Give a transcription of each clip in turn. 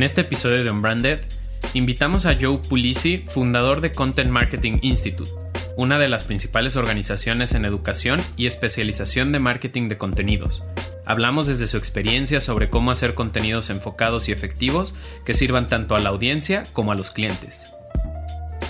En este episodio de Unbranded, invitamos a Joe Pulisi, fundador de Content Marketing Institute, una de las principales organizaciones en educación y especialización de marketing de contenidos. Hablamos desde su experiencia sobre cómo hacer contenidos enfocados y efectivos que sirvan tanto a la audiencia como a los clientes.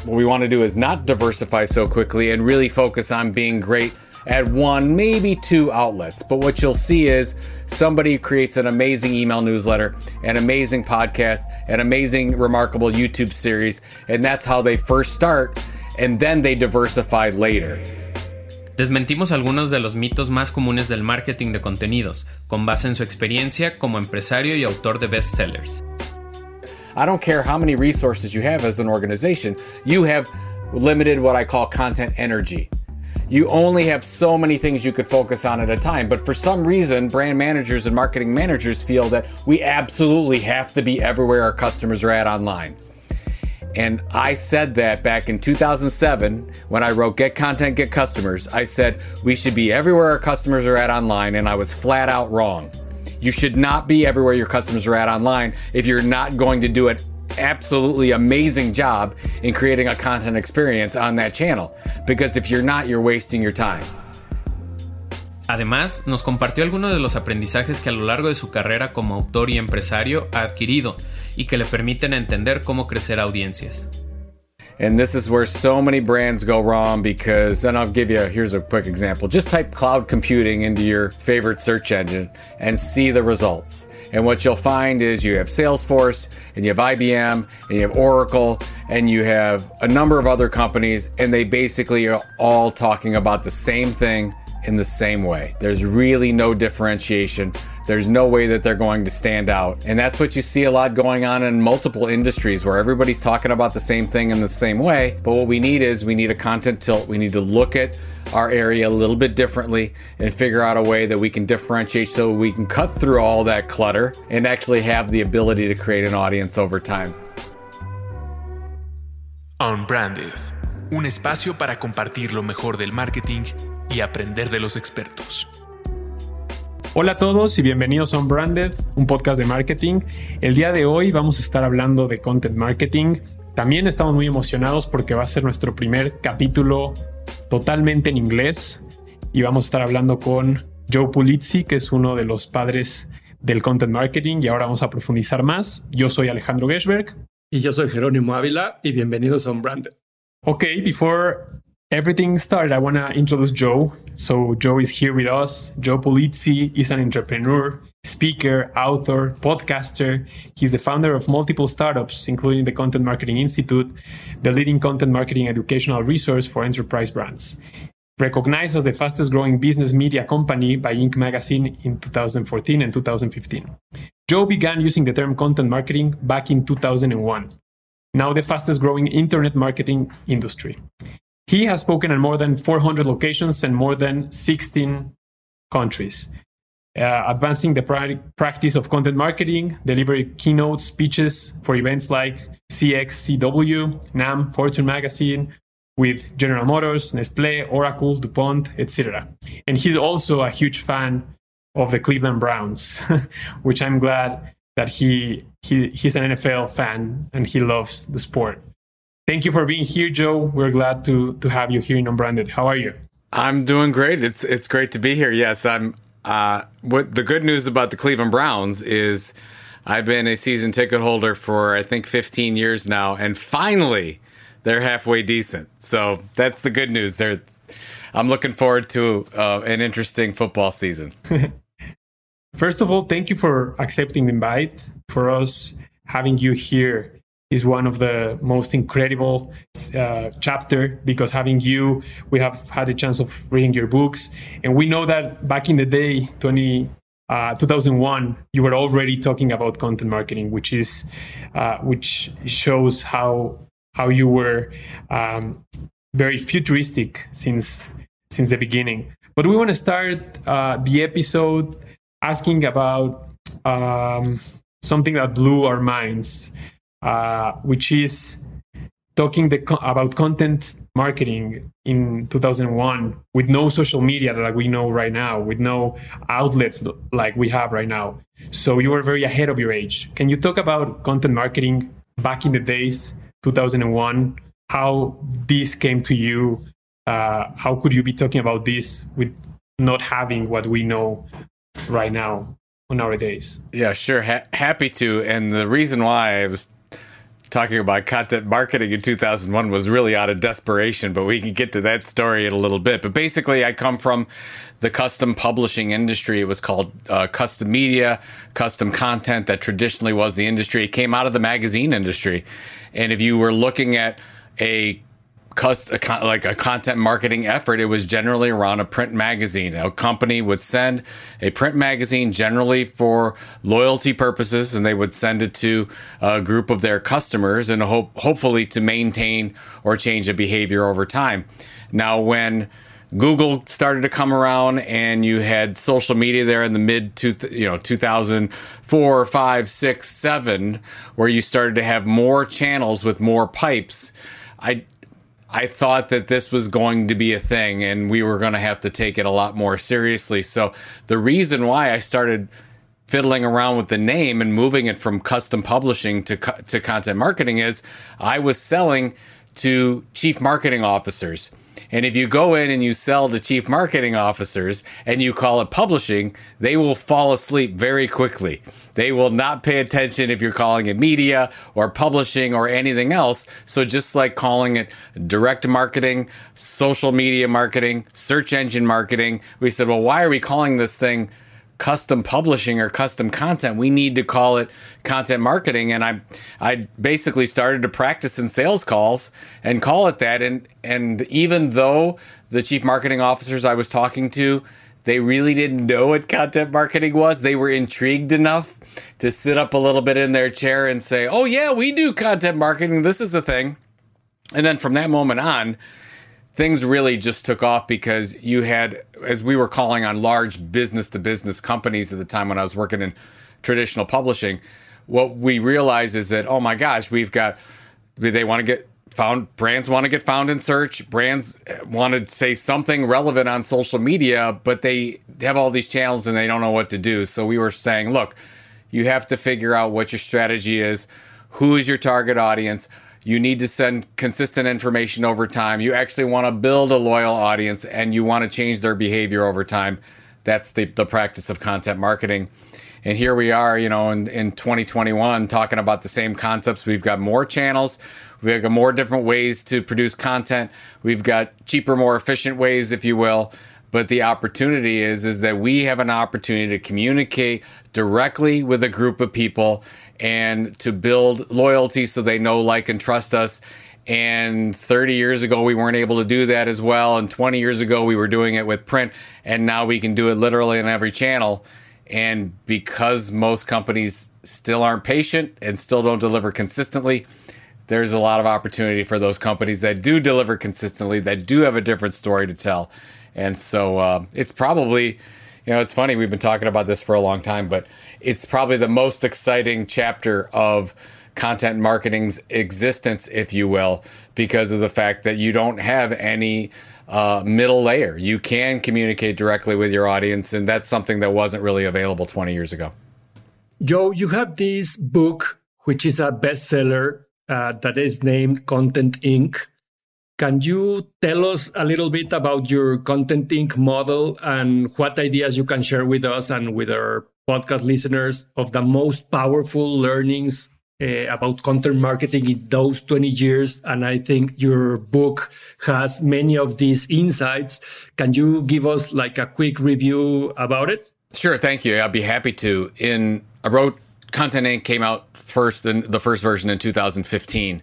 What we want to do is not diversify so quickly and really focus on being great at one, maybe two outlets. But what you'll see is somebody creates an amazing email newsletter, an amazing podcast, an amazing, remarkable YouTube series, and that's how they first start, and then they diversify later. Desmentimos algunos de los mitos más comunes del marketing de contenidos, con base en su experiencia como empresario y autor de bestsellers. I don't care how many resources you have as an organization, you have limited what I call content energy. You only have so many things you could focus on at a time. But for some reason, brand managers and marketing managers feel that we absolutely have to be everywhere our customers are at online. And I said that back in 2007 when I wrote Get Content, Get Customers. I said we should be everywhere our customers are at online, and I was flat out wrong. You should not be everywhere your customers are at online if you're not going to do it absolutely amazing job in creating a content experience on that channel. Because if you're not, you're wasting your time. Además, nos compartió algunos de los aprendizajes que a lo largo de su carrera como autor y empresario ha adquirido y que le permiten entender cómo crecer audiencias. And this is where so many brands go wrong because then I'll give you here's a quick example. Just type cloud computing into your favorite search engine and see the results. And what you'll find is you have Salesforce and you have IBM and you have Oracle and you have a number of other companies, and they basically are all talking about the same thing in the same way. There's really no differentiation. There's no way that they're going to stand out. And that's what you see a lot going on in multiple industries where everybody's talking about the same thing in the same way. But what we need is we need a content tilt. We need to look at our area a little bit differently and figure out a way that we can differentiate so we can cut through all that clutter and actually have the ability to create an audience over time. Unbranded, un espacio para compartir lo mejor del marketing y aprender de los expertos. Hola a todos y bienvenidos a Unbranded, un podcast de marketing. El día de hoy vamos a estar hablando de content marketing. También estamos muy emocionados porque va a ser nuestro primer capítulo totalmente en inglés y vamos a estar hablando con Joe Pulizzi, que es uno de los padres del content marketing y ahora vamos a profundizar más. Yo soy Alejandro Geschberg. Y yo soy Jerónimo Ávila y bienvenidos a Unbranded. Ok, before everything started, I want to introduce Joe. So, Joe is here with us. Joe Pulizzi is an entrepreneur, speaker, author, podcaster. He's the founder of multiple startups, including the Content Marketing Institute, the leading content marketing educational resource for enterprise brands. Recognized as the fastest growing business media company by Inc. magazine in 2014 and 2015. Joe began using the term content marketing back in 2001, now the fastest growing internet marketing industry. He has spoken in more than 400 locations and more than 16 countries, uh, advancing the pra- practice of content marketing, delivering keynote speeches for events like SXSW, NAM, Fortune Magazine, with General Motors, Nestle, Oracle, DuPont, etc. And he's also a huge fan of the Cleveland Browns, which I'm glad that he, he he's an NFL fan and he loves the sport. Thank you for being here, Joe. We're glad to to have you here in Unbranded. How are you? I'm doing great. It's it's great to be here. Yes, I'm. Uh, what the good news about the Cleveland Browns is, I've been a season ticket holder for I think 15 years now, and finally, they're halfway decent. So that's the good news. They're. I'm looking forward to uh, an interesting football season. First of all, thank you for accepting the invite. For us, having you here is one of the most incredible uh, chapter because having you, we have had a chance of reading your books, and we know that back in the day, 20, uh, 2001, you were already talking about content marketing, which is uh, which shows how how you were um, very futuristic since since the beginning. But we want to start uh, the episode asking about um, something that blew our minds uh, which is talking the, about content marketing in 2001 with no social media like we know right now, with no outlets like we have right now. So you were very ahead of your age. Can you talk about content marketing back in the days, 2001? How this came to you? Uh, how could you be talking about this with not having what we know right now nowadays? Yeah, sure. Ha- happy to. And the reason why I was talking about content marketing in 2001 was really out of desperation, but we can get to that story in a little bit. But basically, I come from the custom publishing industry. It was called uh, custom media, custom content that traditionally was the industry. It came out of the magazine industry. And if you were looking at a like a content marketing effort, it was generally around a print magazine. A company would send a print magazine generally for loyalty purposes, and they would send it to a group of their customers and hope, hopefully to maintain or change a behavior over time. Now, when Google started to come around, and you had social media there in the mid two, you know, 2004, five, six, seven, where you started to have more channels with more pipes. I I thought that this was going to be a thing and we were going to have to take it a lot more seriously. So the reason why I started fiddling around with the name and moving it from custom publishing to to content marketing is I was selling to chief marketing officers and if you go in and you sell to chief marketing officers and you call it publishing, they will fall asleep very quickly. They will not pay attention if you're calling it media or publishing or anything else. So just like calling it direct marketing, social media marketing, search engine marketing, we said, well, why are we calling this thing custom publishing or custom content. We need to call it content marketing. And I, I basically started to practice in sales calls and call it that. And and even though the chief marketing officers I was talking to, they really didn't know what content marketing was. They were intrigued enough to sit up a little bit in their chair and say, "Oh yeah, we do content marketing. This is the thing." And then from that moment on, things really just took off because you had, as we were calling on large business to business companies at the time when I was working in traditional publishing, what we realized is that, oh my gosh, we've got, they want to get found, brands want to get found in search, brands want to say something relevant on social media, but they have all these channels and they don't know what to do. So we were saying, look, you have to figure out what your strategy is, who is your target audience you need to send consistent information over time. You actually want to build a loyal audience and you want to change their behavior over time. That's the, the practice of content marketing. And here we are, you know, in, in 2021 talking about the same concepts. We've got more channels. We've got more different ways to produce content. We've got cheaper, more efficient ways, if you will. But the opportunity is is that we have an opportunity to communicate directly with a group of people and to build loyalty so they know, like, and trust us. And 30 years ago, we weren't able to do that as well. And 20 years ago, we were doing it with print. And now we can do it literally on every channel. And because most companies still aren't patient and still don't deliver consistently, there's a lot of opportunity for those companies that do deliver consistently, that do have a different story to tell. And so uh, it's probably you know, it's funny, we've been talking about this for a long time, but it's probably the most exciting chapter of content marketing's existence, if you will, because of the fact that you don't have any uh, middle layer. You can communicate directly with your audience, and that's something that wasn't really available 20 years ago. Joe, you have this book, which is a bestseller uh, that is named Content Inc. Can you tell us a little bit about your Content Inc. model and what ideas you can share with us and with our podcast listeners of the most powerful learnings uh, about content marketing in those 20 years? And I think your book has many of these insights. Can you give us like a quick review about it? Sure, thank you. I'd be happy to. In I wrote Content Inc. came out first in the first version in 2015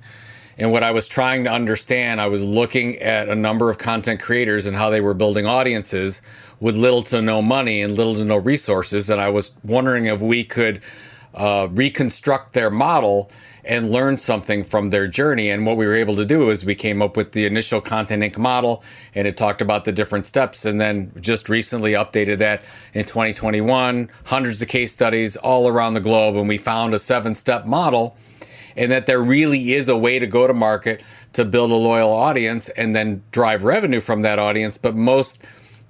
and what I was trying to understand, I was looking at a number of content creators and how they were building audiences with little to no money and little to no resources. And I was wondering if we could uh, reconstruct their model and learn something from their journey. And what we were able to do is we came up with the initial Content Inc. model and it talked about the different steps. And then just recently updated that in 2021, hundreds of case studies all around the globe. And we found a seven step model and that there really is a way to go to market to build a loyal audience and then drive revenue from that audience. But most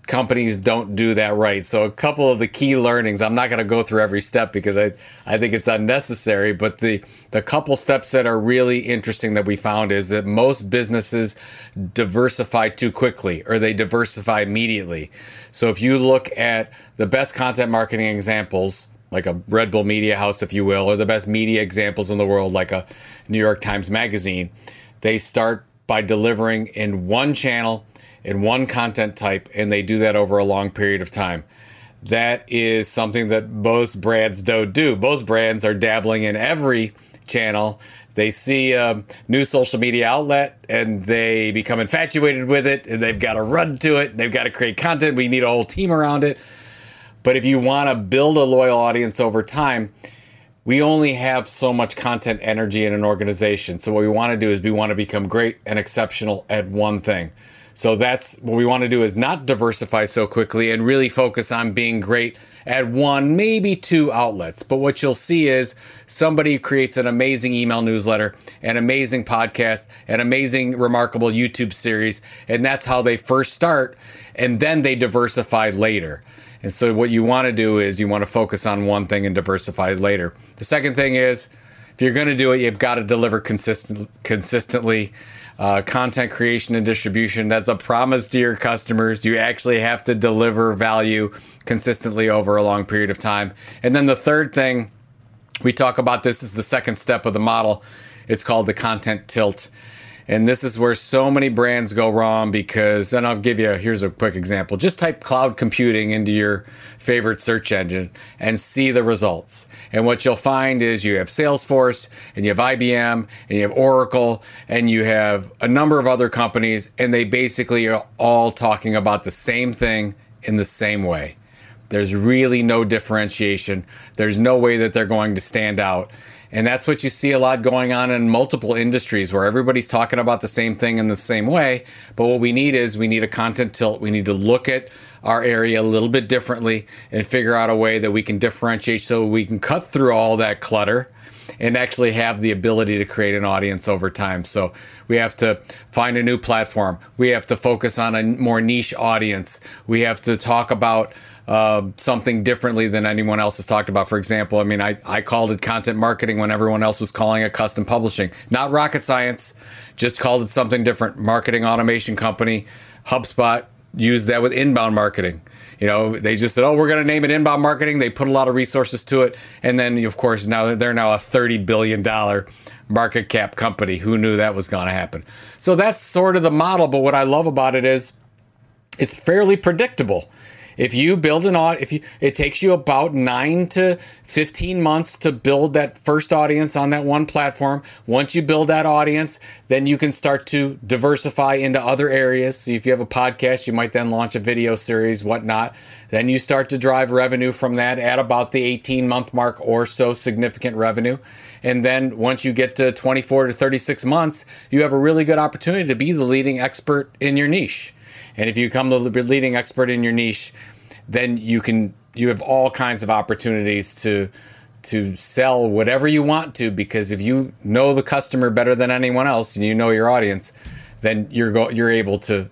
companies don't do that right. So a couple of the key learnings, I'm not going to go through every step because I, I think it's unnecessary, but the the couple steps that are really interesting that we found is that most businesses diversify too quickly or they diversify immediately. So if you look at the best content marketing examples, like a Red Bull Media House, if you will, or the best media examples in the world, like a New York Times Magazine, they start by delivering in one channel in one content type, and they do that over a long period of time. That is something that most brands don't do. Most brands are dabbling in every channel. They see a new social media outlet and they become infatuated with it, and they've got to run to it. They've got to create content. We need a whole team around it. But if you want to build a loyal audience over time, we only have so much content energy in an organization. So what we want to do is we want to become great and exceptional at one thing. So that's what we want to do is not diversify so quickly and really focus on being great at one, maybe two outlets. But what you'll see is somebody creates an amazing email newsletter, an amazing podcast, an amazing, remarkable YouTube series. And that's how they first start. And then they diversify later. And so what you want to do is you want to focus on one thing and diversify later. The second thing is if you're going to do it, you've got to deliver consistent, consistently uh, content creation and distribution. That's a promise to your customers. You actually have to deliver value consistently over a long period of time. And then the third thing we talk about this is the second step of the model. It's called the content tilt. And this is where so many brands go wrong because then I'll give you here's a quick example. Just type cloud computing into your favorite search engine and see the results. And what you'll find is you have Salesforce and you have IBM and you have Oracle and you have a number of other companies and they basically are all talking about the same thing in the same way. There's really no differentiation. There's no way that they're going to stand out. And that's what you see a lot going on in multiple industries where everybody's talking about the same thing in the same way. But what we need is we need a content tilt. We need to look at our area a little bit differently and figure out a way that we can differentiate so we can cut through all that clutter and actually have the ability to create an audience over time. So we have to find a new platform. We have to focus on a more niche audience. We have to talk about uh, something differently than anyone else has talked about. For example, I mean, I, I called it content marketing when everyone else was calling it custom publishing. Not rocket science, just called it something different. Marketing automation company, HubSpot used that with inbound marketing. You know, they just said, "Oh, we're going to name it inbound marketing." They put a lot of resources to it, and then of course now they're now a thirty billion dollar market cap company. Who knew that was going to happen? So that's sort of the model. But what I love about it is it's fairly predictable. If you build an audience, if you, it takes you about nine to 15 months to build that first audience on that one platform. Once you build that audience, then you can start to diversify into other areas. So if you have a podcast, you might then launch a video series, whatnot. Then you start to drive revenue from that at about the 18 month mark or so, significant revenue. And then once you get to 24 to 36 months, you have a really good opportunity to be the leading expert in your niche. And if you become the leading expert in your niche, then you can you have all kinds of opportunities to to sell whatever you want to because if you know the customer better than anyone else and you know your audience, then you're go, you're able to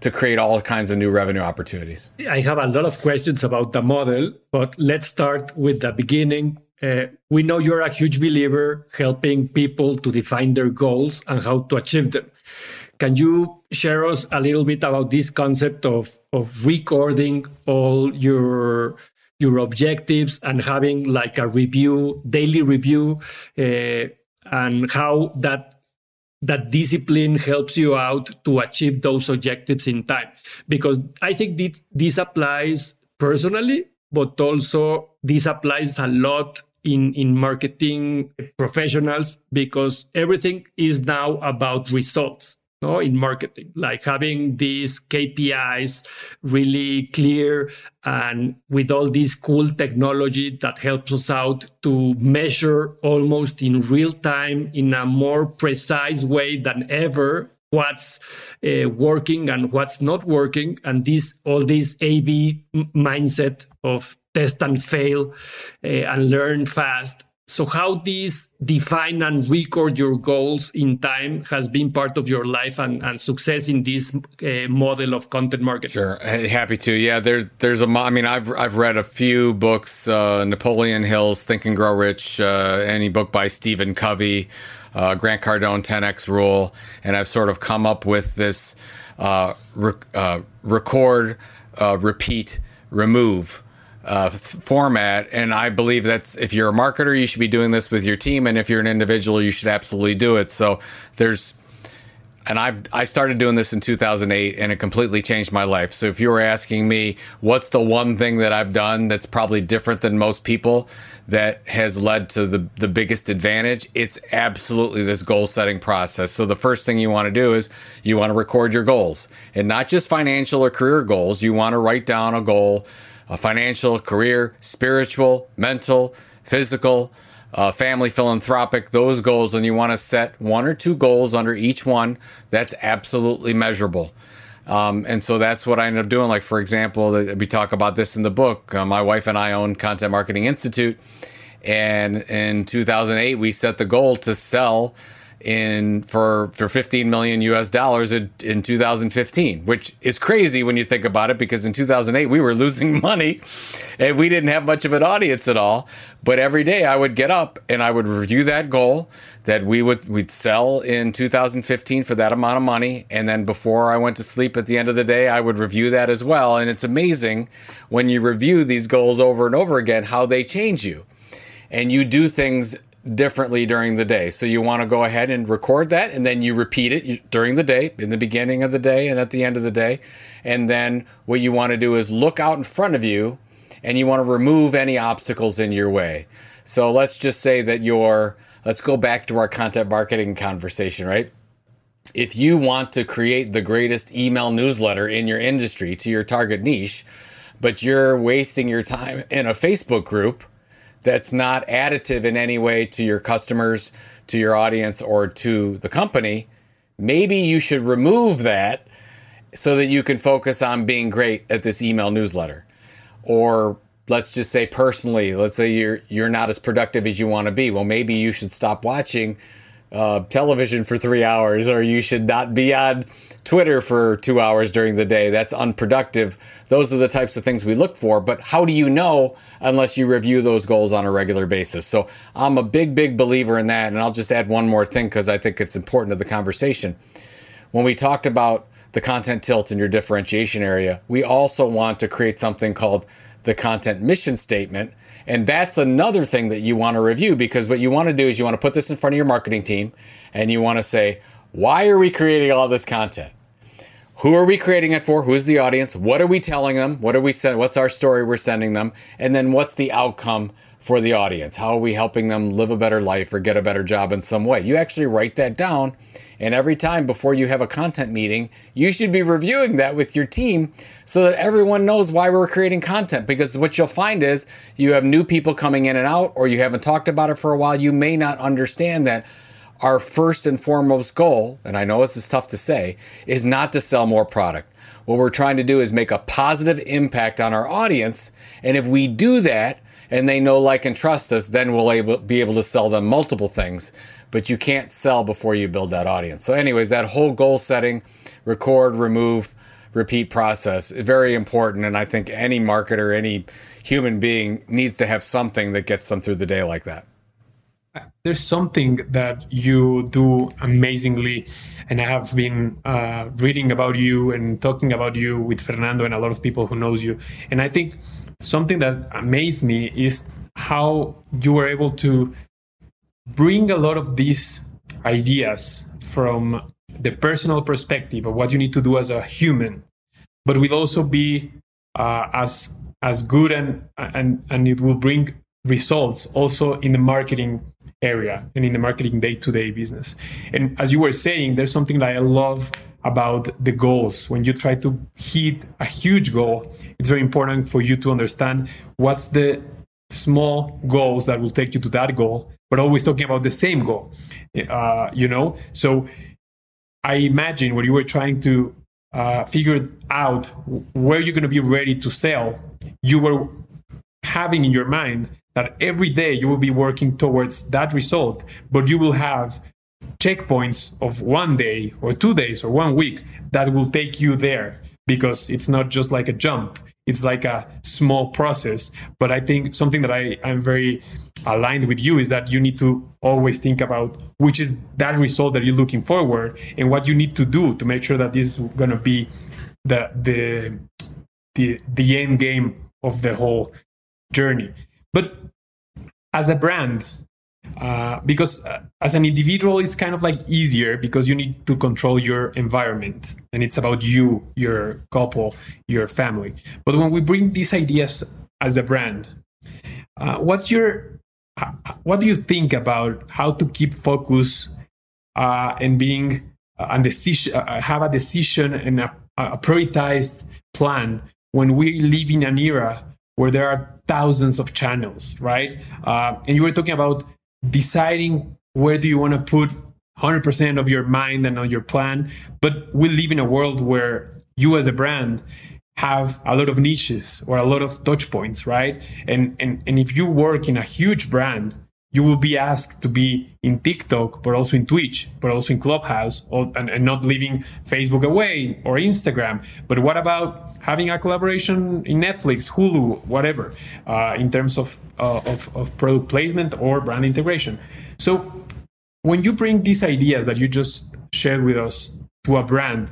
to create all kinds of new revenue opportunities. I have a lot of questions about the model, but let's start with the beginning. Uh, we know you're a huge believer helping people to define their goals and how to achieve them. Can you share us a little bit about this concept of of recording all your your objectives and having like a review, daily review, uh, and how that that discipline helps you out to achieve those objectives in time? Because I think this this applies personally, but also this applies a lot in, in marketing professionals because everything is now about results no, in marketing, like having these KPIs really clear and with all this cool technology that helps us out to measure almost in real time in a more precise way than ever what's uh, working and what's not working. And this all this ab mindset of test and fail uh, and learn fast so how this define and record your goals in time has been part of your life and, and success in this uh, model of content marketing? Sure. Happy to. Yeah there's there's a i mean i've i've read a few books uh, napoleon hill's think and grow rich uh, any book by stephen covey uh, grant cardone 10x rule and i've sort of come up with this uh, rec- uh, record repeat remove uh, format. And I believe that's if you're a marketer, you should be doing this with your team, and if you're an individual, you should absolutely do it. So there's and I've I started doing this in 2008 and it completely changed my life. So if you were asking me what's the one thing that I've done that's probably different than most people that has led to the the biggest advantage, it's absolutely this goal setting process. So the first thing you want to do is you want to record your goals. And not just financial or career goals, you want to write down a goal a financial, career, spiritual, mental, physical, uh, family, philanthropic, those goals, and you want to set one or two goals under each one that's absolutely measurable. Um, and so that's what I ended up doing. Like, for example, we talk about this in the book. Uh, my wife and I own Content Marketing Institute. And in 2008, we set the goal to sell in for for 15 million US dollars in, in 2015, which is crazy when you think about it because in 2008 we were losing money and we didn't have much of an audience at all. But every day I would get up and I would review that goal that we would we'd sell in 2015 for that amount of money. And then before I went to sleep at the end of the day I would review that as well. And it's amazing when you review these goals over and over again how they change you. And you do things differently during the day. So you want to go ahead and record that and then you repeat it during the day, in the beginning of the day and at the end of the day. And then what you want to do is look out in front of you and you want to remove any obstacles in your way. So let's just say that you're, let's go back to our content marketing conversation, right? If you want to create the greatest email newsletter in your industry to your target niche, but you're wasting your time in a Facebook group, that's not additive in any way to your customers, to your audience, or to the company, maybe you should remove that so that you can focus on being great at this email newsletter. Or let's just say personally, let's say you're you're not as productive as you want to be. Well, maybe you should stop watching uh, television for three hours, or you should not be on Twitter for two hours during the day. That's unproductive. Those are the types of things we look for. But how do you know unless you review those goals on a regular basis? So I'm a big, big believer in that. And I'll just add one more thing because I think it's important to the conversation. When we talked about the content tilt in your differentiation area, we also want to create something called the content mission statement. And that's another thing that you want to review because what you want to do is you want to put this in front of your marketing team and you want to say, why are we creating all this content? Who are we creating it for? Who's the audience? What are we telling them? What are we sending? What's our story we're sending them? And then what's the outcome for the audience? How are we helping them live a better life or get a better job in some way? You actually write that down. And every time before you have a content meeting, you should be reviewing that with your team so that everyone knows why we're creating content. Because what you'll find is you have new people coming in and out, or you haven't talked about it for a while. You may not understand that our first and foremost goal, and I know this is tough to say, is not to sell more product. What we're trying to do is make a positive impact on our audience. And if we do that and they know, like, and trust us, then we'll able, be able to sell them multiple things. But you can't sell before you build that audience. So, anyways, that whole goal setting, record, remove, repeat process very important. And I think any marketer, any human being needs to have something that gets them through the day like that there's something that you do amazingly and i have been uh, reading about you and talking about you with fernando and a lot of people who knows you. And i think something that amazed me is how you were able to bring a lot of these ideas from the personal perspective of what you need to do as a human but will also be uh, as as good and and and it will bring results also in the marketing area and in the marketing day-to-day business. And as you were saying, there's something that I love about the goals. When you try to hit a huge goal, it's very important for you to understand what's the small goals that will take you to that goal, but always talking about the same goal. Uh, you know, so I imagine when you were trying to uh, figure out where you're going to be ready to sell, you were having in your mind that every day you will be working towards that result, but you will have checkpoints of one day or two days or one week that will take you there because it's not just like a jump. It's like a small process. But i think something that i i'm very aligned with you is that you need to always think about which is that result that you're looking forward and what you need to do to make sure that this is going to be the the the the end game of the whole journey but as a brand uh, because uh, as an individual it's kind of like easier because you need to control your environment and it's about you your couple your family. But when we bring these ideas as a brand uh, what's your what do you think about how to keep focus uh, and being a decision uh, have a decision and a, a prioritized plan when we live in an era where there are thousands of channels right uh, and you were talking about deciding where do you want to put 100% of your mind and on your plan but we live in a world where you as a brand have a lot of niches or a lot of touch points right and and, and if you work in a huge brand you will be asked to be in TikTok, but also in Twitch, but also in Clubhouse, or, and, and, not leaving Facebook away or Instagram. But what about having a collaboration in Netflix, Hulu, whatever, uh, in terms of, uh, of, of product placement or brand integration? So when you bring these ideas that you just shared with us to a brand,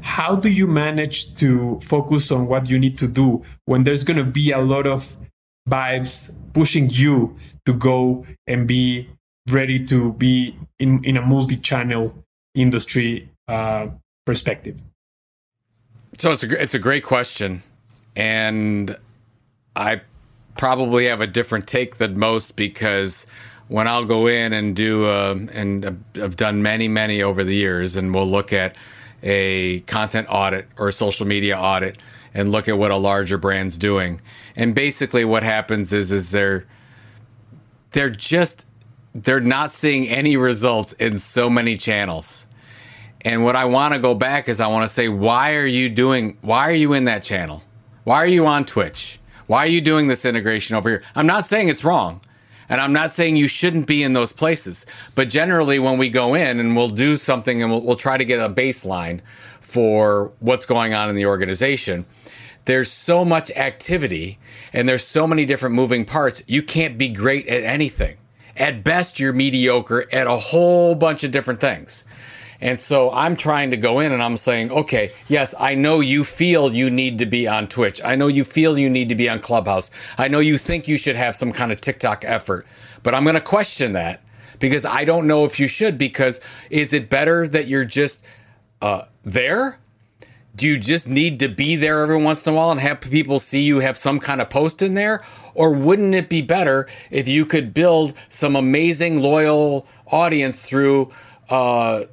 how do you manage to focus on what you need to do when there's going to be a lot of vibes pushing you to go and be ready to be in, in a multi-channel industry uh, perspective? So it's a it's a great question, and I probably have a different take than most because when I'll go in and do uh, and I've done many many over the years, and we'll look at a content audit or a social media audit and look at what a larger brand's doing. And basically what happens is is they're they're just they're not seeing any results in so many channels. And what I want to go back is I want to say why are you doing why are you in that channel? Why are you on Twitch? Why are you doing this integration over here? I'm not saying it's wrong. And I'm not saying you shouldn't be in those places, but generally when we go in and we'll do something and we'll, we'll try to get a baseline for what's going on in the organization, there's so much activity and there's so many different moving parts. You can't be great at anything. At best, you're mediocre at a whole bunch of different things. And so I'm trying to go in and I'm saying, okay, yes, I know you feel you need to be on Twitch. I know you feel you need to be on Clubhouse. I know you think you should have some kind of TikTok effort, but I'm going to question that because I don't know if you should. Because is it better that you're just uh, there? Do you just need to be there every once in a while and have people see you have some kind of post in there? Or wouldn't it be better if you could build some amazing loyal audience through uh,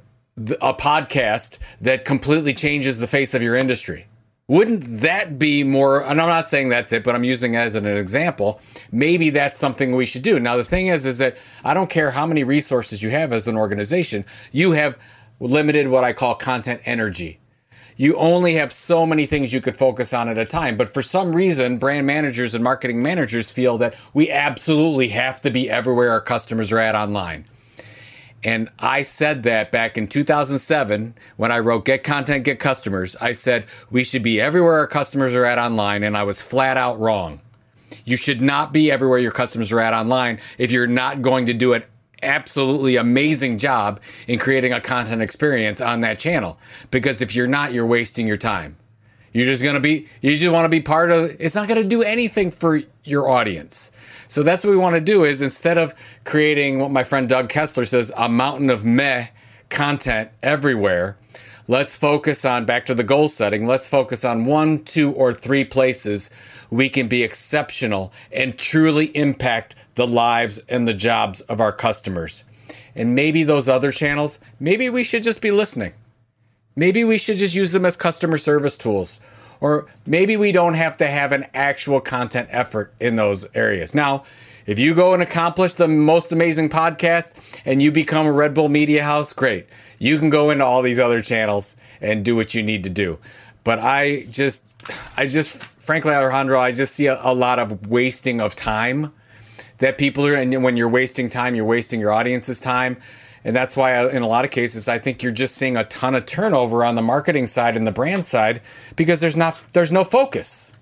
a podcast that completely changes the face of your industry. Wouldn't that be more? And I'm not saying that's it, but I'm using it as an example. Maybe that's something we should do. Now, the thing is, is that I don't care how many resources you have as an organization, you have limited what I call content energy. You only have so many things you could focus on at a time. But for some reason, brand managers and marketing managers feel that we absolutely have to be everywhere our customers are at online. And I said that back in 2007 when I wrote Get Content, Get Customers. I said we should be everywhere our customers are at online, and I was flat out wrong. You should not be everywhere your customers are at online if you're not going to do an absolutely amazing job in creating a content experience on that channel. Because if you're not, you're wasting your time. You're just going to be, you just want to be part of, it's not going to do anything for your audience. So that's what we want to do is instead of creating what my friend Doug Kessler says, a mountain of meh content everywhere, let's focus on back to the goal setting. Let's focus on one, two, or three places we can be exceptional and truly impact the lives and the jobs of our customers. And maybe those other channels, maybe we should just be listening. Maybe we should just use them as customer service tools or maybe we don't have to have an actual content effort in those areas. Now, if you go and accomplish the most amazing podcast and you become a Red Bull Media House, great. You can go into all these other channels and do what you need to do. But I just I just frankly, Alejandro, I just see a, a lot of wasting of time that people are, and when you're wasting time, you're wasting your audience's time. And that's why, I, in a lot of cases, I think you're just seeing a ton of turnover on the marketing side and the brand side because there's not there's no focus.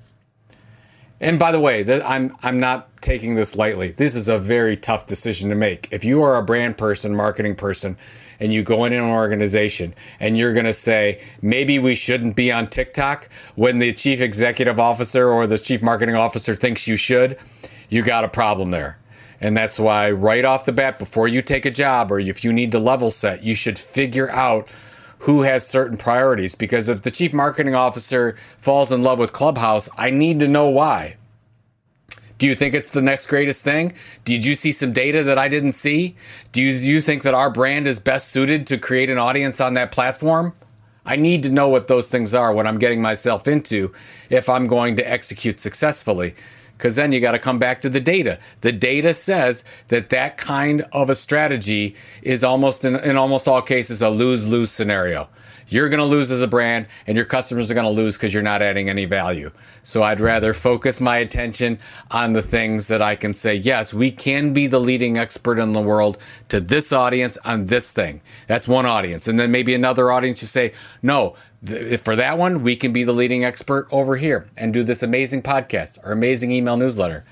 And by the way, I'm I'm not taking this lightly. This is a very tough decision to make. If you are a brand person, marketing person, and you go in an organization and you're going to say maybe we shouldn't be on TikTok when the chief executive officer or the chief marketing officer thinks you should, you got a problem there. And that's why right off the bat before you take a job or if you need to level set, you should figure out who has certain priorities. Because if the chief marketing officer falls in love with Clubhouse, I need to know why. Do you think it's the next greatest thing? Did you see some data that I didn't see? Do you, you think that our brand is best suited to create an audience on that platform? I need to know what those things are, what I'm getting myself into if I'm going to execute successfully because then you got to come back to the data. The data says that that kind of a strategy is almost in, in almost all cases a lose lose scenario. You're going to lose as a brand, and your customers are going to lose because you're not adding any value. So I'd rather focus my attention on the things that I can say, yes, we can be the leading expert in the world to this audience on this thing. That's one audience. And then maybe another audience you say, no, th- for that one, we can be the leading expert over here and do this amazing podcast or amazing email newsletter.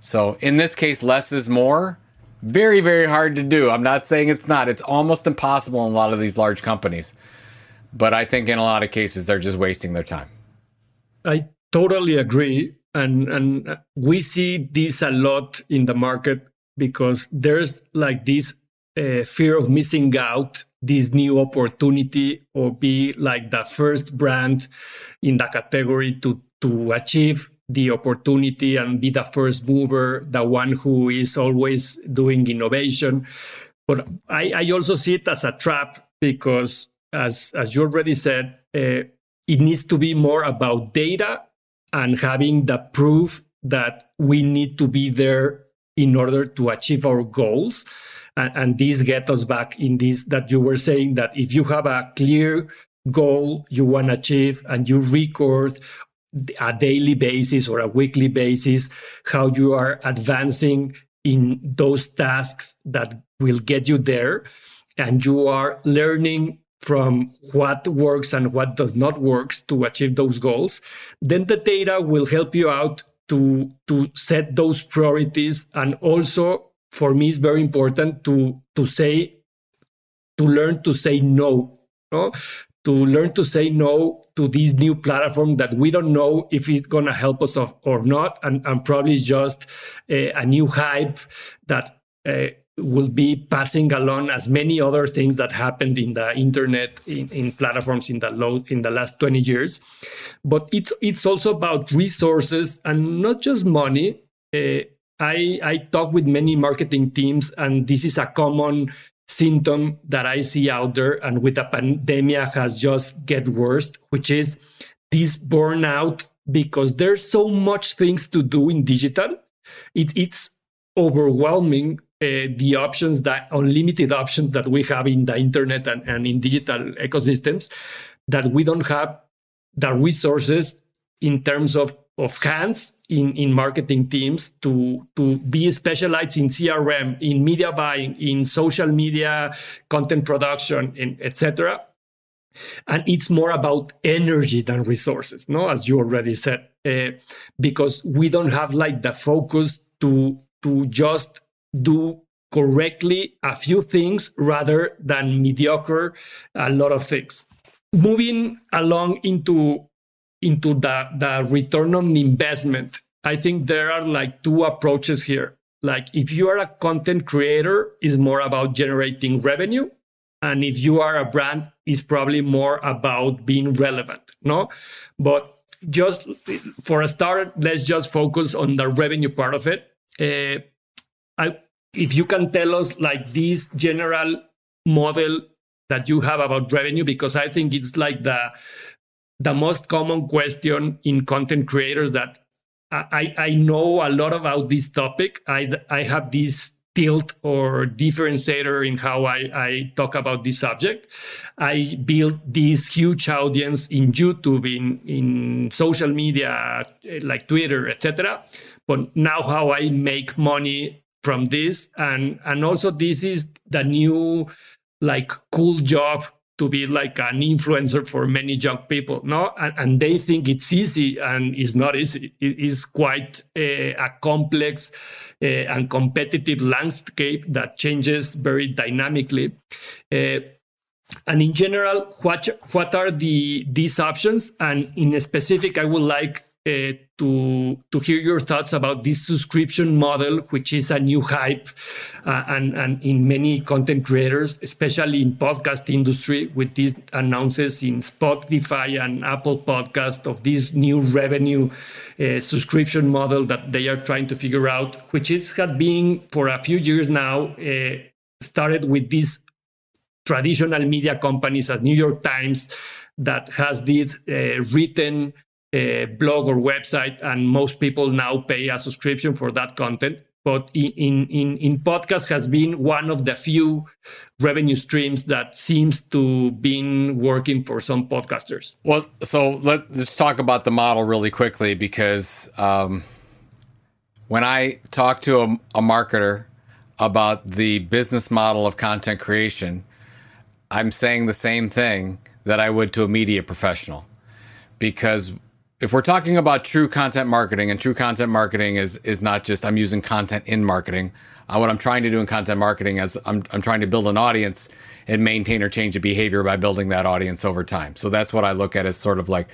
So in this case, less is more. Very, very hard to do. I'm not saying it's not. It's almost impossible in a lot of these large companies. But I think in a lot of cases, they're just wasting their time. I totally agree. And, and we see this a lot in the market because there's like this uh, fear of missing out this new opportunity or be like the first brand in the category to to achieve the opportunity and be the first mover, the one who is always doing innovation. But I, I also see it as a trap because, as as you already said, uh, it needs to be more about data and having the proof that we need to be there in order to achieve our goals. And, and this get us back in this that you were saying that if you have a clear goal you want to achieve and you record a daily basis or a weekly basis how you are advancing in those tasks that will get you there and you are learning from what works and what does not works to achieve those goals then the data will help you out to to set those priorities. And also for me it's very important to to say to learn to say no no? To learn to say no to this new platform that we don't know if it's going to help us or not. And, and probably just a, a new hype that uh, will be passing along as many other things that happened in the internet in, in platforms in the low in the last 20 years but it's it's also about resources and not just money uh, I, I talk with many marketing teams, and this is a common symptom that I see out there, and with the pandemic has just get worse, which is this burnout because there's so much things to do in digital. It, it's overwhelming uh, the options that unlimited options that we have in the internet and, and in digital ecosystems that we don't have the resources in terms of of hands in, in marketing teams to, to be specialized in CRM, in media buying, in social media, content production, etc. And it's more about energy than resources, no, as you already said, uh, because we don't have like the focus to to just do correctly a few things rather than mediocre a lot of things. Moving along into into the, the return on investment. I think there are like two approaches here. Like if you are a content creator, is more about generating revenue. And if you are a brand, is probably more about being relevant. No, but just for a start, let's just focus on the revenue part of it. Uh, I, if you can tell us like this general model that you have about revenue, because I think it's like the the most common question in content creators that I, I know a lot about this topic. I, I have this tilt or differentiator in how I, I talk about this subject. I built this huge audience in YouTube, in, in social media like Twitter, etc. But now how I make money from this, and and also this is the new like cool job to be like an influencer for many young people no? And, and they think it's easy and it's not easy. It is quite a, a complex uh, and competitive landscape that changes very dynamically. Uh, and in general what what are the these options? And in specific i would like uh, to to hear your thoughts about this subscription model, which is a new hype, uh, and and in many content creators, especially in podcast industry, with these announces in Spotify and Apple Podcast of this new revenue uh, subscription model that they are trying to figure out, which is had been for a few years now. Uh, started with these traditional media companies as New York Times that has this uh, written uh, blog or website, and most people now pay a subscription for that content. But in, in, in podcast has been one of the few revenue streams that seems to been working for some podcasters. Well, so let's talk about the model really quickly because um, when I talk to a, a marketer about the business model of content creation, I'm saying the same thing that I would to a media professional because if we're talking about true content marketing and true content marketing is is not just I'm using content in marketing. Uh, what I'm trying to do in content marketing is I'm I'm trying to build an audience and maintain or change a behavior by building that audience over time. So that's what I look at as sort of like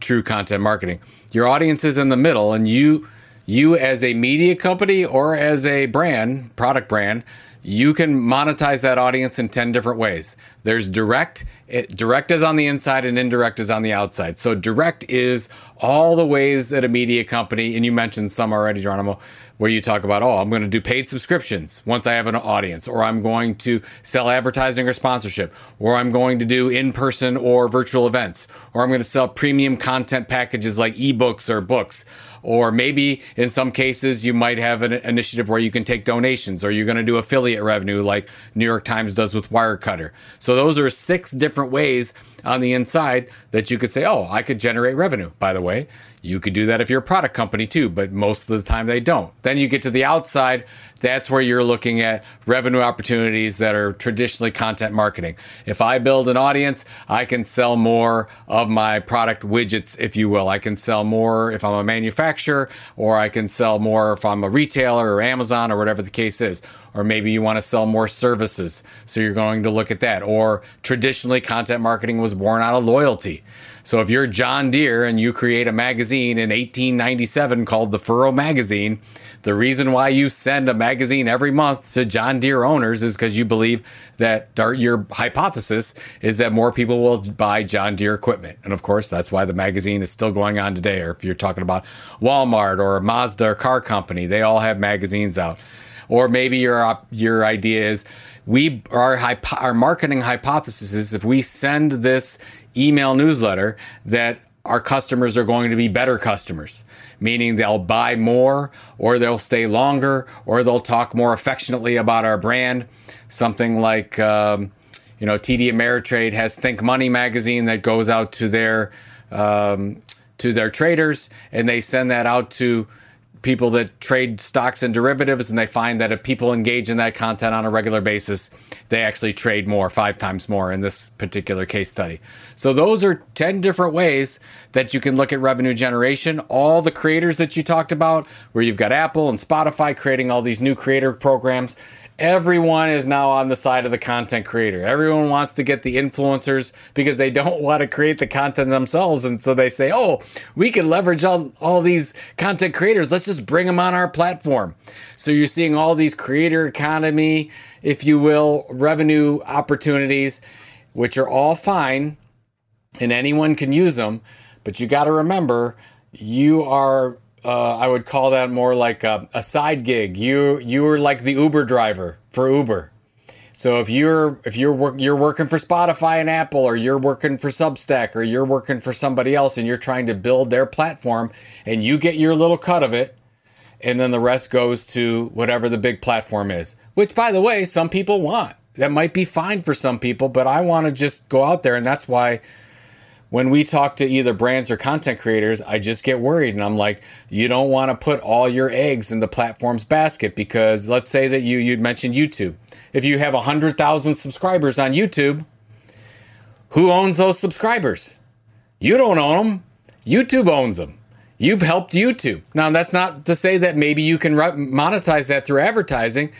true content marketing. Your audience is in the middle and you you as a media company or as a brand, product brand, you can monetize that audience in 10 different ways. There's direct, it, direct is on the inside and indirect is on the outside. So direct is all the ways that a media company, and you mentioned some already, Geronimo, where you talk about, oh, I'm going to do paid subscriptions once I have an audience, or I'm going to sell advertising or sponsorship, or I'm going to do in person or virtual events, or I'm going to sell premium content packages like ebooks or books or maybe in some cases, you might have an initiative where you can take donations or you're going to do affiliate revenue like New York Times does with Wirecutter. So those are six different ways on the inside that you could say, oh, I could generate revenue, by the way. You could do that if you're a product company too, but most of the time they don't. Then you get to the outside, that's where you're looking at revenue opportunities that are traditionally content marketing. If I build an audience, I can sell more of my product widgets, if you will. I can sell more if I'm a manufacturer, or I can sell more if I'm a retailer or Amazon or whatever the case is. Or maybe you want to sell more services. So you're going to look at that. Or traditionally, content marketing was born out of loyalty. So if you're John Deere and you create a magazine in 1897 called the Furrow Magazine, the reason why you send a magazine every month to John Deere owners is because you believe that your hypothesis is that more people will buy John Deere equipment. And of course, that's why the magazine is still going on today. Or if you're talking about Walmart or Mazda car company, they all have magazines out. Or maybe your your idea is we our our marketing hypothesis is if we send this email newsletter that our customers are going to be better customers, meaning they'll buy more or they'll stay longer or they'll talk more affectionately about our brand. Something like, um, you know, TD Ameritrade has Think Money magazine that goes out to their um, to their traders, and they send that out to people that trade stocks and derivatives, and they find that if people engage in that content on a regular basis, they actually trade more, five times more in this particular case study. So, those are 10 different ways that you can look at revenue generation. All the creators that you talked about, where you've got Apple and Spotify creating all these new creator programs, everyone is now on the side of the content creator. Everyone wants to get the influencers because they don't want to create the content themselves. And so they say, oh, we can leverage all, all these content creators. Let's just bring them on our platform. So you're seeing all these creator economy, if you will, revenue opportunities, which are all fine and anyone can use them. But you got to remember, you are uh, I would call that more like a, a side gig. You you were like the Uber driver for Uber. So if you're if you're work, you're working for Spotify and Apple, or you're working for Substack, or you're working for somebody else, and you're trying to build their platform, and you get your little cut of it, and then the rest goes to whatever the big platform is, which, by the way, some people want. That might be fine for some people, but I want to just go out there. And that's why when we talk to either brands or content creators, I just get worried. And I'm like, you don't want to put all your eggs in the platform's basket because let's say that you, you'd mentioned YouTube. If you have 100,000 subscribers on YouTube, who owns those subscribers? You don't own them. YouTube owns them. You've helped YouTube. Now, that's not to say that maybe you can monetize that through advertising,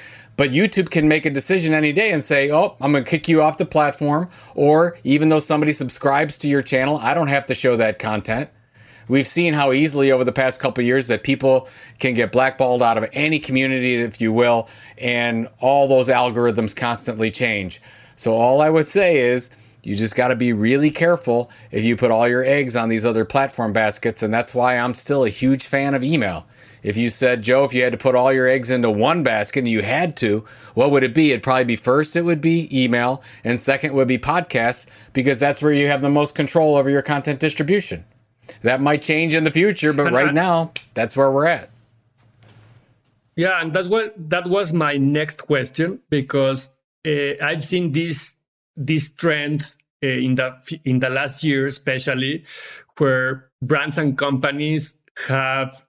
but YouTube can make a decision any day and say, oh, I'm going to kick you off the platform. Or even though somebody subscribes to your channel, I don't have to show that content. We've seen how easily over the past couple years that people can get blackballed out of any community, if you will, and all those algorithms constantly change. So, all I would say is, you just got to be really careful if you put all your eggs on these other platform baskets. And that's why I'm still a huge fan of email. If you said, Joe, if you had to put all your eggs into one basket and you had to, what would it be? It'd probably be first, it would be email, and second would be podcasts, because that's where you have the most control over your content distribution. That might change in the future, but right now, that's where we're at. Yeah, and that's what that was my next question because uh, I've seen this this trend uh, in the in the last year, especially where brands and companies have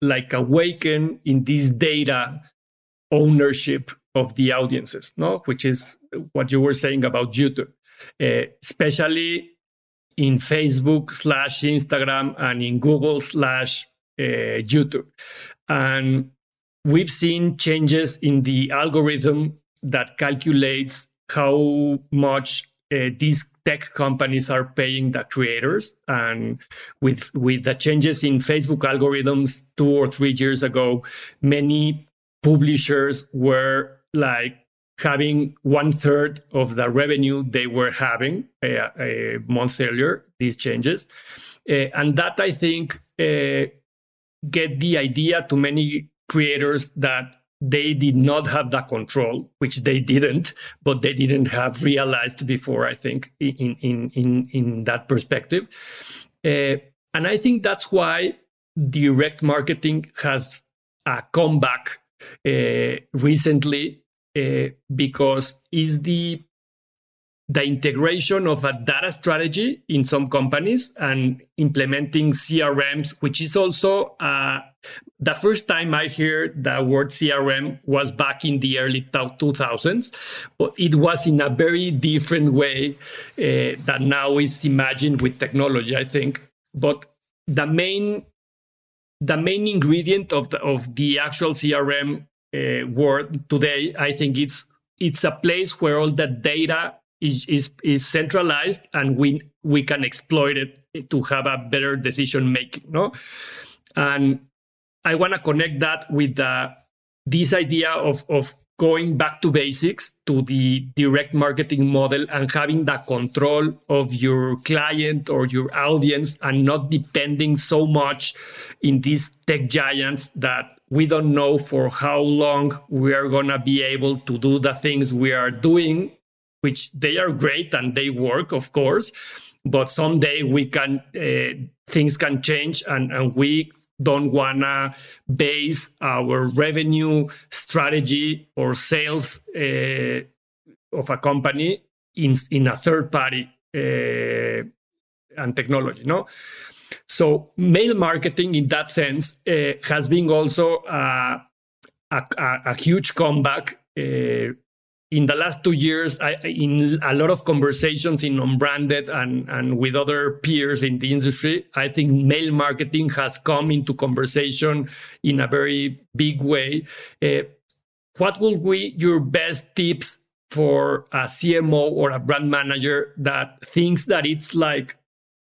like awaken in this data ownership of the audiences, no, which is what you were saying about YouTube, uh, especially in Facebook slash Instagram and in Google slash uh, YouTube, and we've seen changes in the algorithm that calculates how much uh, these tech companies are paying the creators. And with with the changes in facebook algorithms two or three years ago many publishers were like having one third of the revenue they were having uh, uh, months earlier these changes. Uh, and that i think uh, get the idea to many creators that they did not have that control, which they didn't, but they didn't have realized before, I think, in, in, in, in that perspective. Uh, and I think that's why direct marketing has a comeback uh, recently uh, because is the the integration of a data strategy in some companies and implementing CRMs, which is also uh, the first time I heard the word CRM was back in the early 2000s, but it was in a very different way uh, that now is imagined with technology, I think. But the main the main ingredient of the of the actual CRM uh, word today, I think it's it's a place where all the data is, is, is centralized and we we can exploit it to have a better decision making no? And i want to connect that with the, this idea of, of going back to basics to the direct marketing model and having the control of your client or your audience and not depending so much in these tech giants that we don't know for how long we are going to be able to do the things we are doing which they are great and they work, of course. But someday we can uh, things can change, and, and we don't wanna base our revenue strategy or sales uh, of a company in in a third party uh, and technology. No. So mail marketing, in that sense, uh, has been also a, a, a, huge comeback uh, in the last two years, I, in a lot of conversations in unbranded and, and with other peers in the industry, I think mail marketing has come into conversation in a very big way. Uh, what will be your best tips for a CMO or a brand manager that thinks that it's like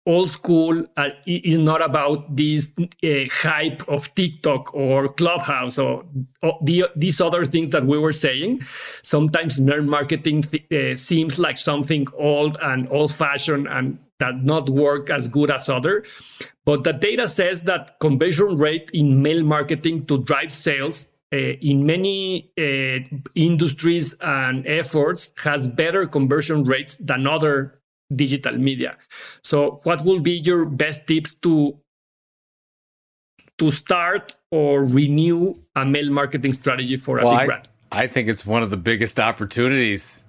old school uh, is not about this uh, hype of TikTok or Clubhouse or, or the, these other things that we were saying. Sometimes nerd marketing uh, seems like something old and old fashioned and that not work as good as other. But the data says that conversion rate in mail marketing to drive sales uh, in many uh, industries and efforts has better conversion rates than other digital media. So, what will be your best tips to to start or renew a mail marketing strategy for a well, big I, brand? I think it's one of the biggest opportunities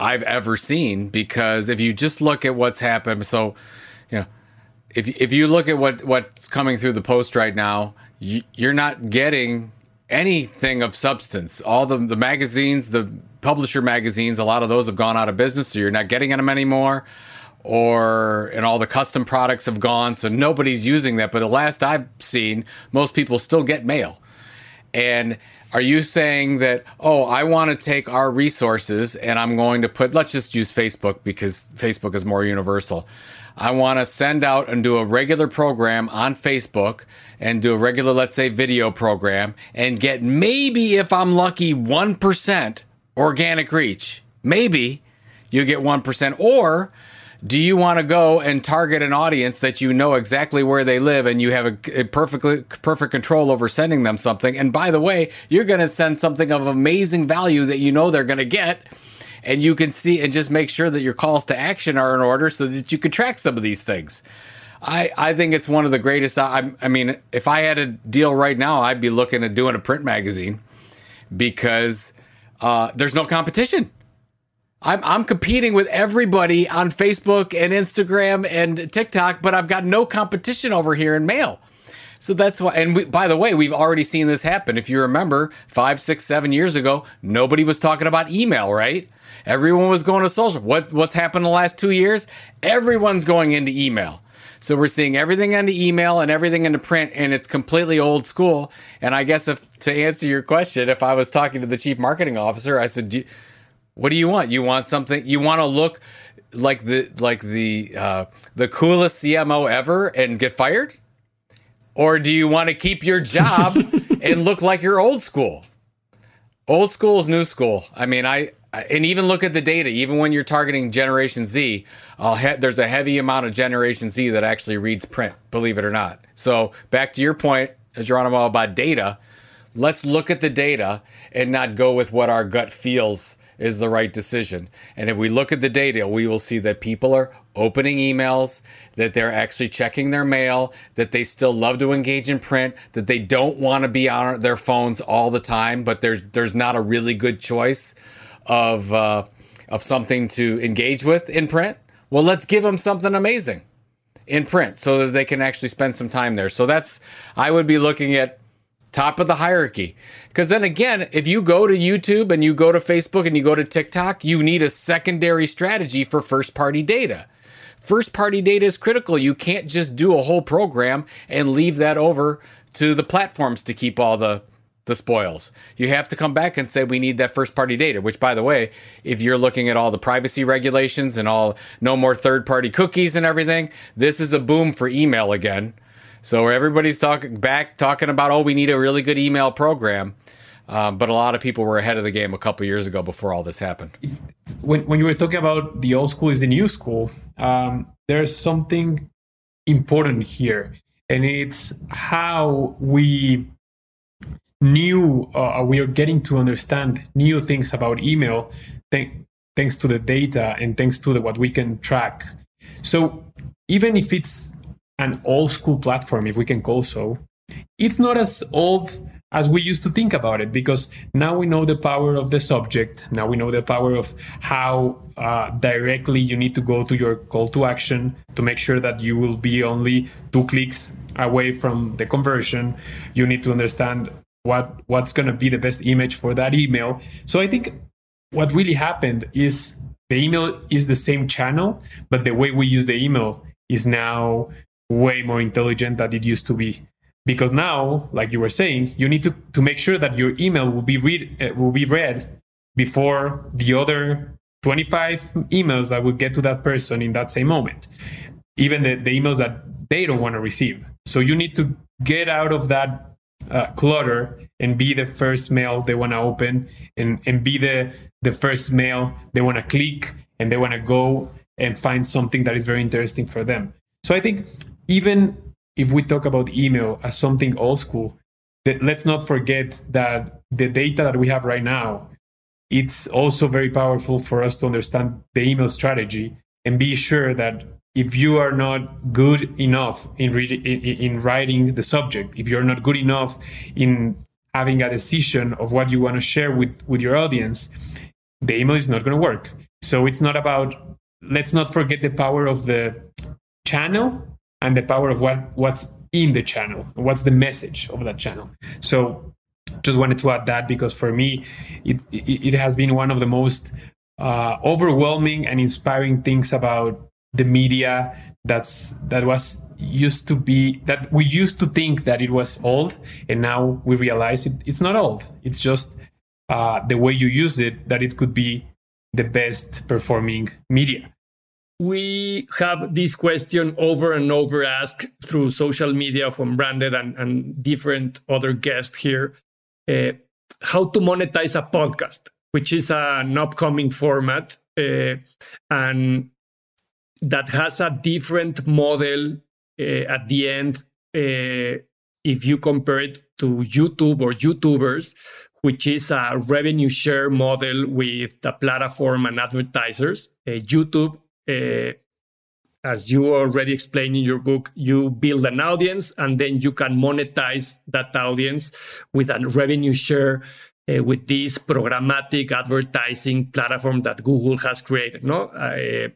I've ever seen because if you just look at what's happened, so you know, if if you look at what what's coming through the post right now, you, you're not getting anything of substance. All the the magazines, the publisher magazines, a lot of those have gone out of business, so you're not getting them anymore. Or and all the custom products have gone, so nobody's using that. But the last I've seen, most people still get mail. And are you saying that, oh, I want to take our resources and I'm going to put, let's just use Facebook because Facebook is more universal. I want to send out and do a regular program on Facebook and do a regular, let's say, video program and get maybe, if I'm lucky, 1% organic reach. Maybe you get 1%. Or do you want to go and target an audience that you know exactly where they live and you have a, a perfectly perfect control over sending them something and by the way you're going to send something of amazing value that you know they're going to get and you can see and just make sure that your calls to action are in order so that you can track some of these things I, I think it's one of the greatest. I, I mean, if I had a deal right now, I'd be looking at doing a print magazine because uh, there's no competition. I'm, I'm competing with everybody on Facebook and Instagram and TikTok, but I've got no competition over here in mail. So that's why. And we, by the way, we've already seen this happen. If you remember, five, six, seven years ago, nobody was talking about email, right? Everyone was going to social. What what's happened the last two years? Everyone's going into email. So we're seeing everything into email and everything into print, and it's completely old school. And I guess if to answer your question, if I was talking to the chief marketing officer, I said, what do you want? You want something? You want to look like the like the uh, the coolest CMO ever and get fired, or do you want to keep your job and look like you're old school? Old school is new school. I mean, I and even look at the data. Even when you're targeting Generation Z, he- there's a heavy amount of Generation Z that actually reads print. Believe it or not. So back to your point, Geronimo, about data. Let's look at the data and not go with what our gut feels is the right decision. And if we look at the data, we will see that people are opening emails, that they're actually checking their mail, that they still love to engage in print, that they don't want to be on their phones all the time, but there's there's not a really good choice of uh, of something to engage with in print. Well, let's give them something amazing in print so that they can actually spend some time there. So that's I would be looking at top of the hierarchy. Because then again, if you go to YouTube and you go to Facebook and you go to TikTok, you need a secondary strategy for first party data. First party data is critical. You can't just do a whole program and leave that over to the platforms to keep all the the spoils. You have to come back and say we need that first party data, which by the way, if you're looking at all the privacy regulations and all no more third party cookies and everything, this is a boom for email again so everybody's talking back, talking about, oh, we need a really good email program. Um, but a lot of people were ahead of the game a couple years ago before all this happened. When, when you were talking about the old school is the new school, um, there's something important here, and it's how we knew uh, we are getting to understand new things about email th- thanks to the data and thanks to the, what we can track. So even if it's an old school platform, if we can call so, it's not as old as we used to think about it because now we know the power of the subject. Now we know the power of how uh, directly you need to go to your call to action to make sure that you will be only two clicks away from the conversion. You need to understand what what's going to be the best image for that email. So I think what really happened is the email is the same channel, but the way we use the email is now way more intelligent than it used to be. Because now like you were saying you need to, to make sure that your email will be read uh, will be read before the other 25 emails that will get to that person in that same moment. Even the, the emails that they don't want to receive. So you need to get out of that uh, clutter and be the first mail they want to open and, and be the, the first mail they want to click and they want to go and find something that is very interesting for them. So i think even if we talk about email as something old school, that let's not forget that the data that we have right now, it's also very powerful for us to understand the email strategy and be sure that if you are not good enough in, in, in writing the subject, if you're not good enough in having a decision of what you want to share with, with your audience, the email is not going to work. So it's not about, let's not forget the power of the channel and the power of what, what's in the channel, what's the message of that channel. So just wanted to add that because for me, it, it, it has been one of the most uh, overwhelming and inspiring things about the media that's that was used to be that we used to think that it was old and now we realize it, it's not old. It's just uh, the way you use it that it could be the best performing media. We have this question over and over asked through social media from branded and, and different other guests here. Uh, how to monetize a podcast which is an upcoming format uh, and that has a different model uh, at the end uh, if you compare it to YouTube or YouTubers, which is a revenue share model with the platform and advertisers. Uh, YouTube, uh, as you already explained in your book, you build an audience and then you can monetize that audience with a revenue share uh, with this programmatic advertising platform that Google has created. No, uh,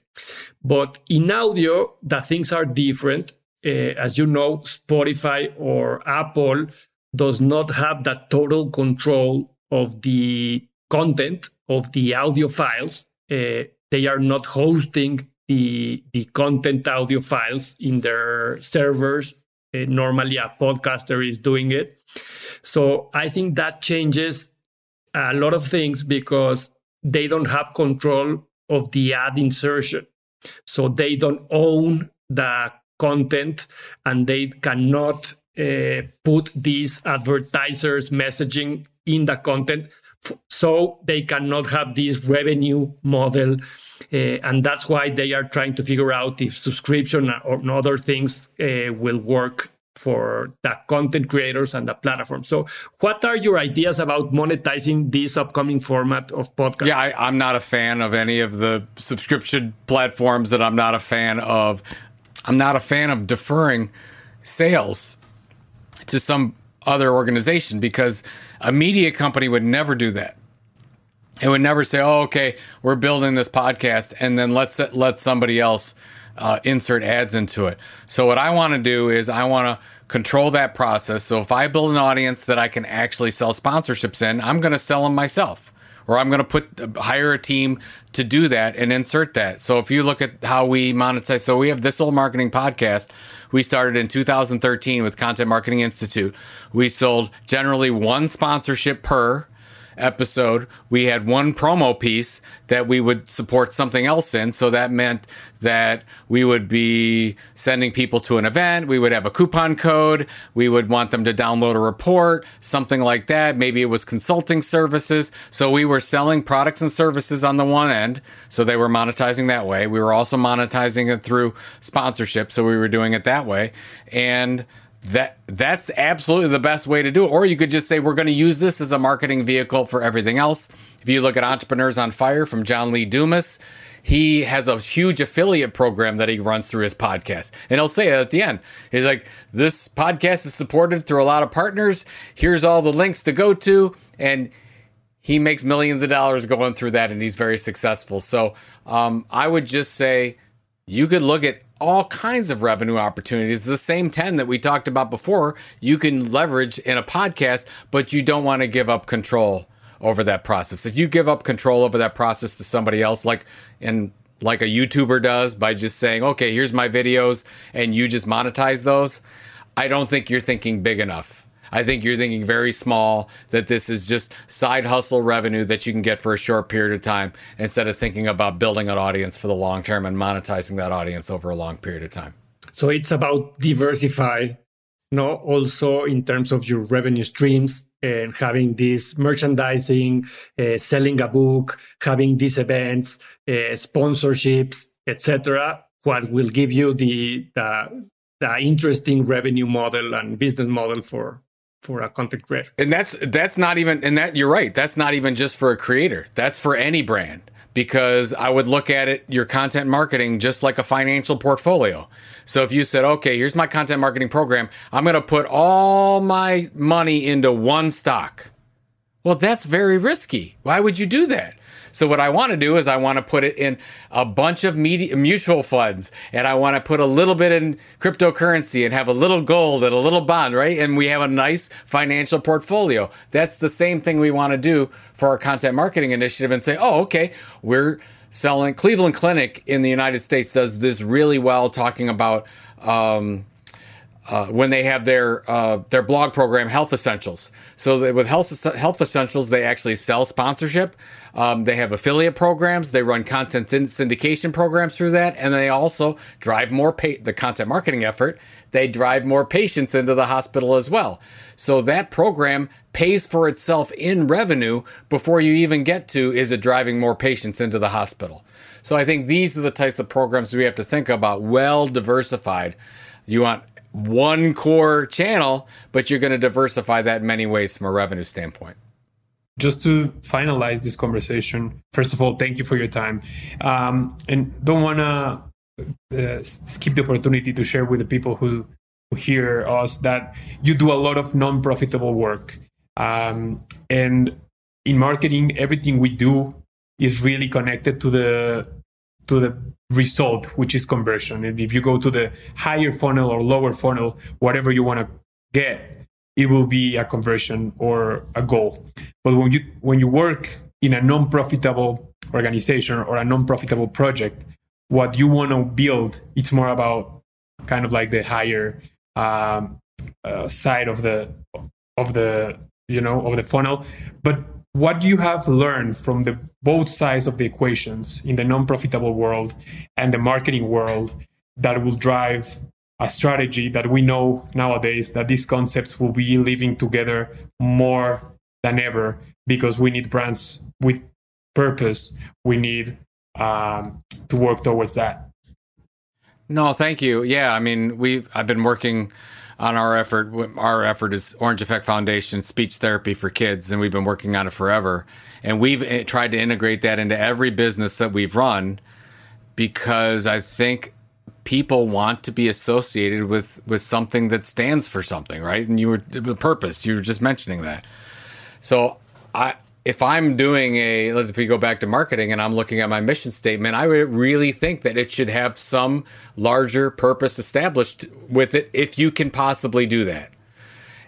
but in audio, the things are different. Uh, as you know, Spotify or Apple does not have that total control of the content of the audio files. Uh, they are not hosting the the content audio files in their servers. Uh, normally, a podcaster is doing it. So I think that changes a lot of things because they don't have control of the ad insertion. So they don't own the content and they cannot uh, put these advertisers' messaging in the content. So they cannot have this revenue model. Uh, and that's why they are trying to figure out if subscription or other things uh, will work for the content creators and the platform. So, what are your ideas about monetizing this upcoming format of podcast? Yeah, I, I'm not a fan of any of the subscription platforms that I'm not a fan of. I'm not a fan of deferring sales to some other organization because a media company would never do that. It would never say, "Oh, okay, we're building this podcast, and then let's let somebody else." Uh, insert ads into it. So what I want to do is I want to control that process. So if I build an audience that I can actually sell sponsorships in, I'm going to sell them myself. Or I'm going to put hire a team to do that and insert that. So if you look at how we monetize, so we have this old marketing podcast. We started in 2013 with Content Marketing Institute. We sold generally one sponsorship per episode, we had one promo piece that we would support something else in. So that meant that we would be sending people to an event. We would have a coupon code. We would want them to download a report, something like that. Maybe it was consulting services. So we were selling products and services on the one end. So they were monetizing that way. We were also monetizing it through sponsorship. So we were doing it that way. And that that's absolutely the best way to do it. Or you could just say we're going to use this as a marketing vehicle for everything else. If you look at entrepreneurs on fire from john lee dumas he has a huge affiliate program that he runs through his podcast. And he'll say it at the end. He's like this podcast is supported through a lot of partners. Here's all the links to go to. And he makes millions of dollars going through that and he's very successful. So um, i would just say you could look at all kinds of revenue opportunities. The same 10 that we talked about before, you can leverage in a podcast, but you don't want to give up control over that process. If you give up control over that process to somebody else, like in like a YouTuber does by just saying, okay, here's my videos and you just monetize those, I don't think you're thinking big enough. I think you're thinking very small that this is just side hustle revenue that you can get for a short period of time instead of thinking about building an audience for the long term and monetizing that audience over a long period of time. So it's about diversify, no, also in terms of your revenue streams and having this merchandising, uh, selling a book, having these events, uh, sponsorships, etc. What will give you the, the the interesting revenue model and business model for for a content creator. And that's that's not even and that you're right. That's not even just for a creator. That's for any brand because I would look at it, your content marketing, just like a financial portfolio. So if you said, okay, here's my content marketing program, I'm going to put all my money into one stock. Well, that's very risky. Why would you do that? So what I want to do is I want to put it in a bunch of media, mutual funds and I want to put a little bit in cryptocurrency and have a little gold and a little bond, right? And we have a nice financial portfolio. That's the same thing we want to do for our content marketing initiative and say, "Oh, okay, we're selling Cleveland Clinic in the United States does this really well talking about um, uh, when they have their uh, their blog program Health Essentials. So with Health Health Essentials, they actually sell sponsorship. Um, they have affiliate programs. They run content syndication programs through that, and they also drive more pa- the content marketing effort. They drive more patients into the hospital as well. So that program pays for itself in revenue before you even get to is it driving more patients into the hospital. So I think these are the types of programs we have to think about, well diversified. You want one core channel, but you're going to diversify that in many ways from a revenue standpoint. Just to finalize this conversation, first of all, thank you for your time. Um, and don't want to uh, skip the opportunity to share with the people who, who hear us that you do a lot of non profitable work. Um, and in marketing, everything we do is really connected to the to the result, which is conversion. And if you go to the higher funnel or lower funnel, whatever you want to get, it will be a conversion or a goal. But when you when you work in a non-profitable organization or a non-profitable project, what you want to build, it's more about kind of like the higher um, uh, side of the of the you know of the funnel. But what you have learned from the both sides of the equations in the non-profitable world and the marketing world that will drive a strategy that we know nowadays that these concepts will be living together more than ever because we need brands with purpose. We need um, to work towards that. No thank you. Yeah i mean we i've been working on our effort. Our effort is Orange Effect Foundation speech therapy for kids, and we've been working on it forever. And we've eh, tried to integrate that into every business that we've run because I think people want to be associated with with something that stands for something, right? And you were the purpose. You were just mentioning that. So I if I'm doing a, let's if we go back to marketing and I'm looking at my mission statement, I would really think that it should have some larger purpose established with it if you can possibly do that.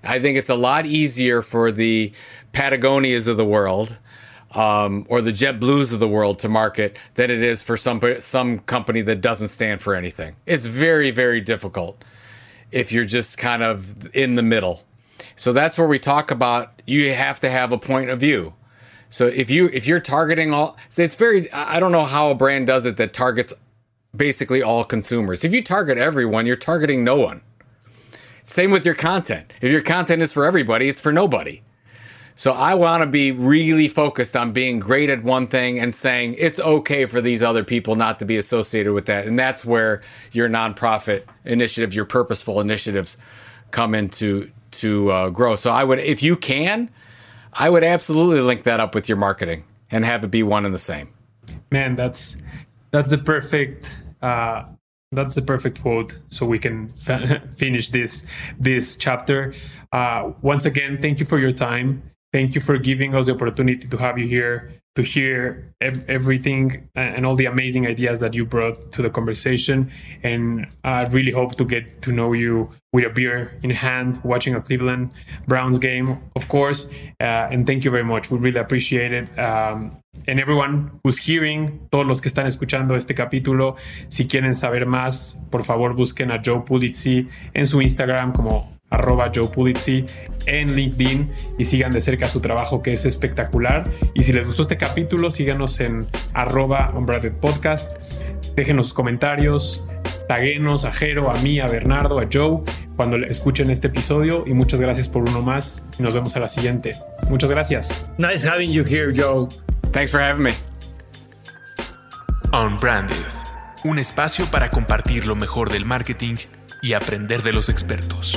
I think it's a lot easier for the Patagonias of the world um, or the JetBlues of the world to market than it is for some some company that doesn't stand for anything. It's very very difficult if you're just kind of in the middle. So that's where we talk about you have to have a point of view. So if you if you're targeting all, it's very I don't know how a brand does it that targets basically all consumers. If you target everyone, you're targeting no one. Same with your content. If your content is for everybody, it's for nobody. So I want to be really focused on being great at one thing and saying it's okay for these other people not to be associated with that. And that's where your nonprofit initiatives, your purposeful initiatives come into to uh, grow. So I would, if you can, I would absolutely link that up with your marketing and have it be one and the same. Man, that's that's the perfect uh, that's the perfect quote. So we can finish this this chapter. Uh, once again, thank you for your time. Thank you for giving us the opportunity to have you here to hear ev- everything and all the amazing ideas that you brought to the conversation. And I really hope to get to know you with a beer in hand, watching a Cleveland Browns game, of course. Uh, and thank you very much. We really appreciate it. Um, and everyone who's hearing, todos los que están escuchando este capítulo, si quieren saber más, por favor busquen a Joe Pulizzi en su Instagram como arroba Joe Pulizzi en LinkedIn y sigan de cerca su trabajo que es espectacular. Y si les gustó este capítulo, síganos en arroba Unbranded Podcast. Déjenos sus comentarios, taguenos a Jero, a mí, a Bernardo, a Joe cuando escuchen este episodio y muchas gracias por uno más y nos vemos a la siguiente. Muchas gracias. Nice having you here, Joe. Thanks for having me. Unbranded, un espacio para compartir lo mejor del marketing y aprender de los expertos.